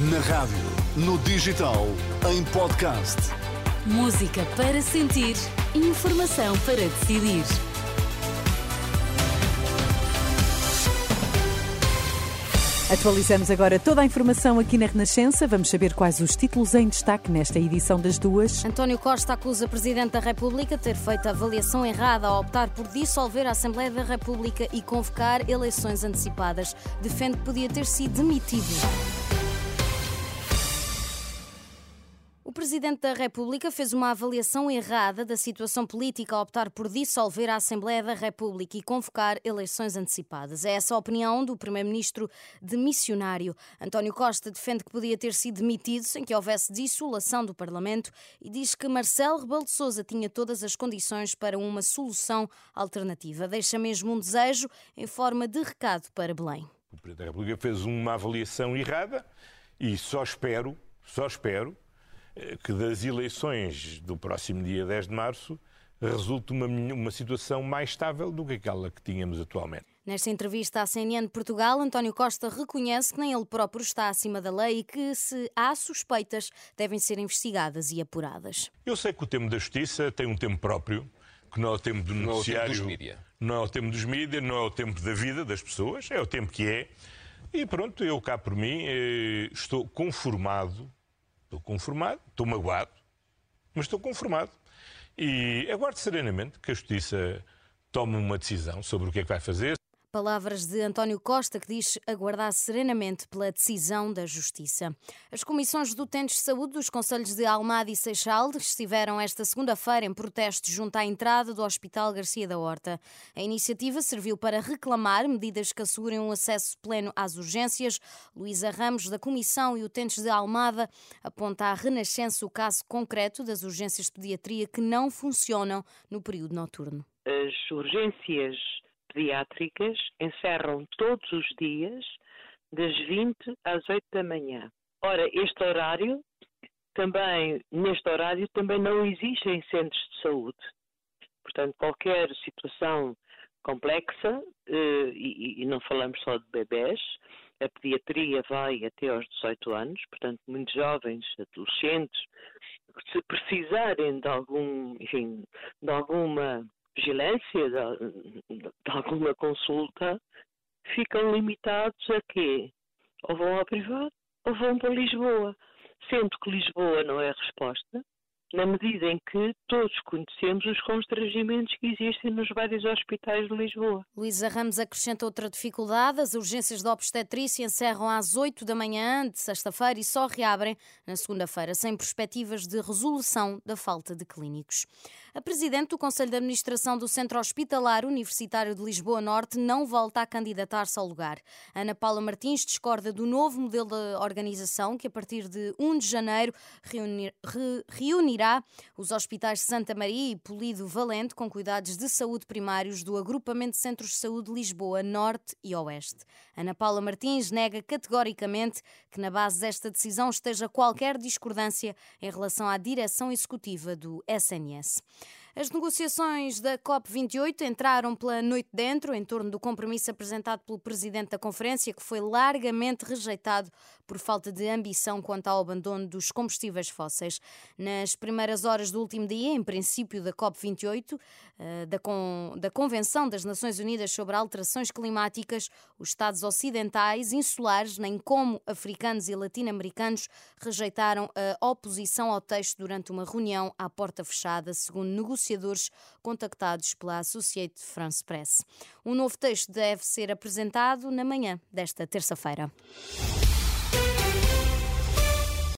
Na rádio, no digital, em podcast. Música para sentir, informação para decidir. Atualizamos agora toda a informação aqui na Renascença. Vamos saber quais os títulos em destaque nesta edição das duas. António Costa acusa o Presidente da República de ter feito a avaliação errada ao optar por dissolver a Assembleia da República e convocar eleições antecipadas. Defende que podia ter sido demitido. Presidente da República fez uma avaliação errada da situação política ao optar por dissolver a Assembleia da República e convocar eleições antecipadas. É essa a opinião do Primeiro-Ministro de Missionário. António Costa defende que podia ter sido demitido sem que houvesse dissolução do Parlamento e diz que Marcelo Rebelo de Sousa tinha todas as condições para uma solução alternativa. Deixa mesmo um desejo em forma de recado para Belém. O Presidente da República fez uma avaliação errada e só espero, só espero que das eleições do próximo dia 10 de março resulte uma, uma situação mais estável do que aquela que tínhamos atualmente. Nesta entrevista à CNN de Portugal, António Costa reconhece que nem ele próprio está acima da lei e que, se há suspeitas, devem ser investigadas e apuradas. Eu sei que o tempo da justiça tem um tempo próprio, que não é o tempo do noticiário. Não é o tempo dos mídias. Não é o tempo dos mídias, não é o tempo da vida das pessoas, é o tempo que é. E pronto, eu cá por mim eh, estou conformado Estou conformado, estou magoado, mas estou conformado. E aguardo serenamente que a Justiça tome uma decisão sobre o que é que vai fazer. Palavras de António Costa, que diz aguardar serenamente pela decisão da Justiça. As comissões do utentes de saúde dos Conselhos de Almada e Seixal estiveram esta segunda-feira em protesto junto à entrada do Hospital Garcia da Horta. A iniciativa serviu para reclamar medidas que assegurem um acesso pleno às urgências. Luísa Ramos, da Comissão e Utentes de Almada, aponta à Renascença o caso concreto das urgências de pediatria que não funcionam no período noturno. As urgências pediátricas encerram todos os dias das 20 às 8 da manhã. Ora, este horário também, neste horário também não existem centros de saúde. Portanto, qualquer situação complexa, eh, e, não falamos só de bebés, a pediatria vai até aos 18 anos, portanto, muitos jovens, adolescentes, se precisarem de algum, enfim, de alguma vigilância, de, de alguma consulta, ficam limitados a quê? Ou vão ao privado ou vão para Lisboa. Sendo que Lisboa não é a resposta, na medida em que todos conhecemos os constrangimentos que existem nos vários hospitais de Lisboa. Luísa Ramos acrescenta outra dificuldade. As urgências de obstetrícia encerram às 8 da manhã de sexta-feira e só reabrem na segunda-feira, sem perspectivas de resolução da falta de clínicos. A presidente do Conselho de Administração do Centro Hospitalar Universitário de Lisboa Norte não volta a candidatar-se ao lugar. Ana Paula Martins discorda do novo modelo de organização que, a partir de 1 de janeiro, reunir, re, reunirá os hospitais Santa Maria e Polido Valente com cuidados de saúde primários do Agrupamento de Centros de Saúde Lisboa Norte e Oeste. Ana Paula Martins nega categoricamente que na base desta decisão esteja qualquer discordância em relação à direção executiva do SNS. As negociações da COP28 entraram pela noite dentro, em torno do compromisso apresentado pelo presidente da conferência, que foi largamente rejeitado por falta de ambição quanto ao abandono dos combustíveis fósseis. Nas primeiras horas do último dia, em princípio da COP28, eh, da, Con da Convenção das Nações Unidas sobre Alterações Climáticas, os Estados ocidentais, insulares, nem como africanos e latino-americanos, rejeitaram a oposição ao texto durante uma reunião à porta fechada, segundo negociações negociadores contactados pela Associated France Press. Um novo texto deve ser apresentado na manhã desta terça-feira.